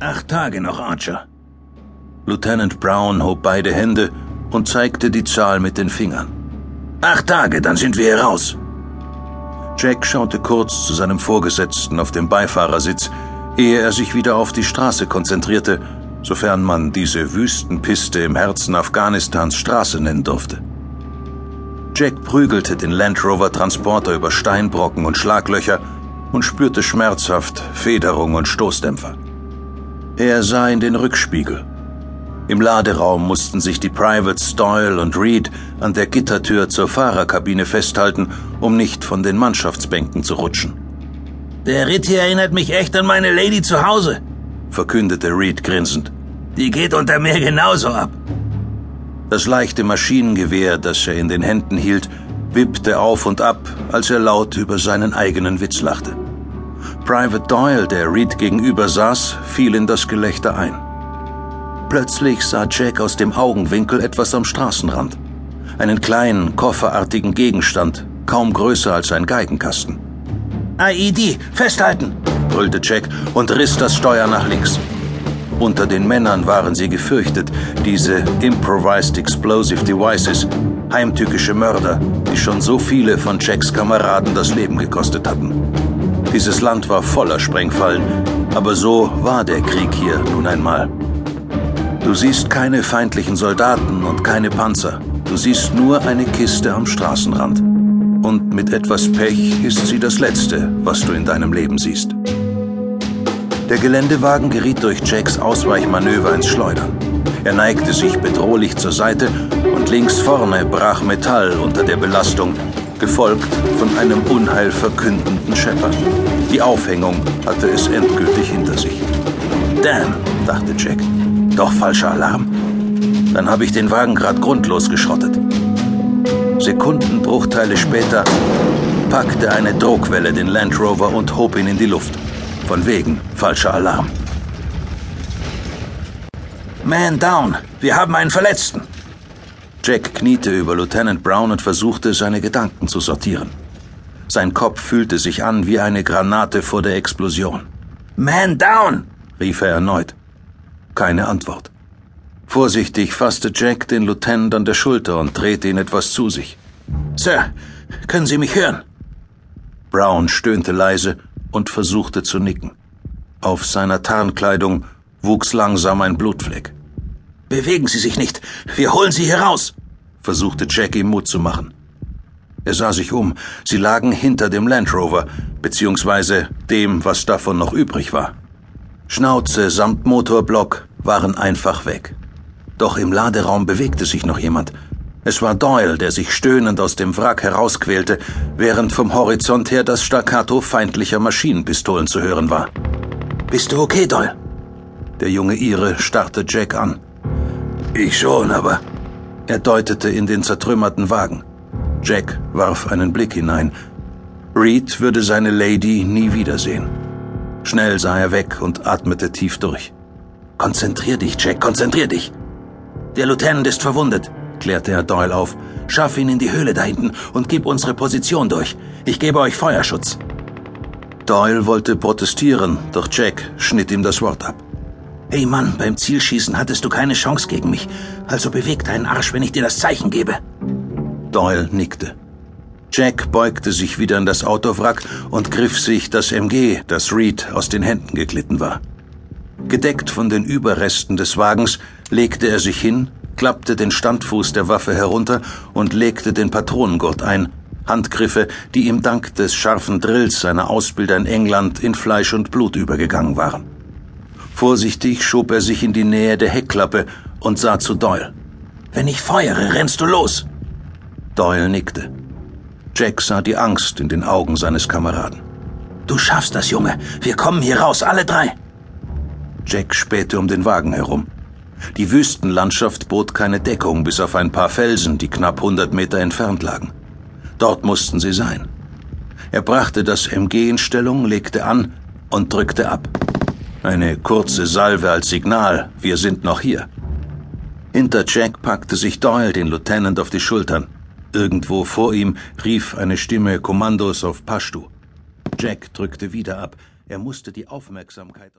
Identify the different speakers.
Speaker 1: Acht Tage noch, Archer. Lieutenant Brown hob beide Hände und zeigte die Zahl mit den Fingern. Acht Tage, dann sind wir hier raus. Jack schaute kurz zu seinem Vorgesetzten auf dem Beifahrersitz, ehe er sich wieder auf die Straße konzentrierte, sofern man diese Wüstenpiste im Herzen Afghanistans Straße nennen durfte. Jack prügelte den Land Rover Transporter über Steinbrocken und Schlaglöcher und spürte schmerzhaft Federung und Stoßdämpfer. Er sah in den Rückspiegel. Im Laderaum mussten sich die Privates Doyle und Reed an der Gittertür zur Fahrerkabine festhalten, um nicht von den Mannschaftsbänken zu rutschen.
Speaker 2: Der Ritt hier erinnert mich echt an meine Lady zu Hause,
Speaker 1: verkündete Reed grinsend.
Speaker 2: Die geht unter mir genauso ab.
Speaker 1: Das leichte Maschinengewehr, das er in den Händen hielt, wippte auf und ab, als er laut über seinen eigenen Witz lachte. Private Doyle, der Reed gegenüber saß, fiel in das Gelächter ein. Plötzlich sah Jack aus dem Augenwinkel etwas am Straßenrand. Einen kleinen, kofferartigen Gegenstand, kaum größer als ein Geigenkasten.
Speaker 2: IED, festhalten!
Speaker 1: brüllte Jack und riss das Steuer nach links. Unter den Männern waren sie gefürchtet, diese Improvised Explosive Devices, heimtückische Mörder, die schon so viele von Jacks Kameraden das Leben gekostet hatten. Dieses Land war voller Sprengfallen, aber so war der Krieg hier nun einmal. Du siehst keine feindlichen Soldaten und keine Panzer. Du siehst nur eine Kiste am Straßenrand. Und mit etwas Pech ist sie das Letzte, was du in deinem Leben siehst. Der Geländewagen geriet durch Jacks Ausweichmanöver ins Schleudern. Er neigte sich bedrohlich zur Seite und links vorne brach Metall unter der Belastung, gefolgt von einem unheilverkündenden Schepper. Die Aufhängung hatte es endgültig hinter sich. Damn, dachte Jack. Doch falscher Alarm. Dann habe ich den Wagen gerade grundlos geschrottet. Sekundenbruchteile später packte eine Druckwelle den Land Rover und hob ihn in die Luft. Von wegen falscher Alarm.
Speaker 2: Man down. Wir haben einen Verletzten.
Speaker 1: Jack kniete über Lieutenant Brown und versuchte, seine Gedanken zu sortieren. Sein Kopf fühlte sich an wie eine Granate vor der Explosion.
Speaker 2: Man down!
Speaker 1: rief er erneut. Keine Antwort. Vorsichtig fasste Jack den Lieutenant an der Schulter und drehte ihn etwas zu sich.
Speaker 2: Sir, können Sie mich hören?
Speaker 1: Brown stöhnte leise und versuchte zu nicken. Auf seiner Tarnkleidung wuchs langsam ein Blutfleck.
Speaker 2: Bewegen Sie sich nicht. Wir holen Sie hier raus,
Speaker 1: versuchte Jack ihm Mut zu machen. Er sah sich um. Sie lagen hinter dem Land Rover, beziehungsweise dem, was davon noch übrig war. Schnauze samt Motorblock waren einfach weg. Doch im Laderaum bewegte sich noch jemand. Es war Doyle, der sich stöhnend aus dem Wrack herausquälte, während vom Horizont her das Staccato feindlicher Maschinenpistolen zu hören war.
Speaker 2: Bist du okay, Doyle?
Speaker 1: Der junge Ire starrte Jack an.
Speaker 2: Ich schon, aber.
Speaker 1: Er deutete in den zertrümmerten Wagen. Jack warf einen Blick hinein. Reed würde seine Lady nie wiedersehen. Schnell sah er weg und atmete tief durch.
Speaker 2: Konzentrier dich, Jack, konzentrier dich. Der Lieutenant ist verwundet, klärte er Doyle auf. Schaff ihn in die Höhle da hinten und gib unsere Position durch. Ich gebe euch Feuerschutz.
Speaker 1: Doyle wollte protestieren, doch Jack schnitt ihm das Wort ab.
Speaker 2: Hey Mann, beim Zielschießen hattest du keine Chance gegen mich. Also beweg deinen Arsch, wenn ich dir das Zeichen gebe.
Speaker 1: Doyle nickte. Jack beugte sich wieder in das Autowrack und griff sich das MG, das Reed aus den Händen geglitten war. Gedeckt von den Überresten des Wagens legte er sich hin, klappte den Standfuß der Waffe herunter und legte den Patronengurt ein, Handgriffe, die ihm dank des scharfen Drills seiner Ausbilder in England in Fleisch und Blut übergegangen waren. Vorsichtig schob er sich in die Nähe der Heckklappe und sah zu Doyle.
Speaker 2: Wenn ich feuere, rennst du los.
Speaker 1: Doyle nickte. Jack sah die Angst in den Augen seines Kameraden.
Speaker 2: Du schaffst das, Junge. Wir kommen hier raus, alle drei.
Speaker 1: Jack spähte um den Wagen herum. Die Wüstenlandschaft bot keine Deckung bis auf ein paar Felsen, die knapp 100 Meter entfernt lagen. Dort mussten sie sein. Er brachte das MG in Stellung, legte an und drückte ab. Eine kurze Salve als Signal, wir sind noch hier. Hinter Jack packte sich Doyle den Lieutenant auf die Schultern. Irgendwo vor ihm rief eine Stimme Kommandos auf Pashtu. Jack drückte wieder ab. Er musste die Aufmerksamkeit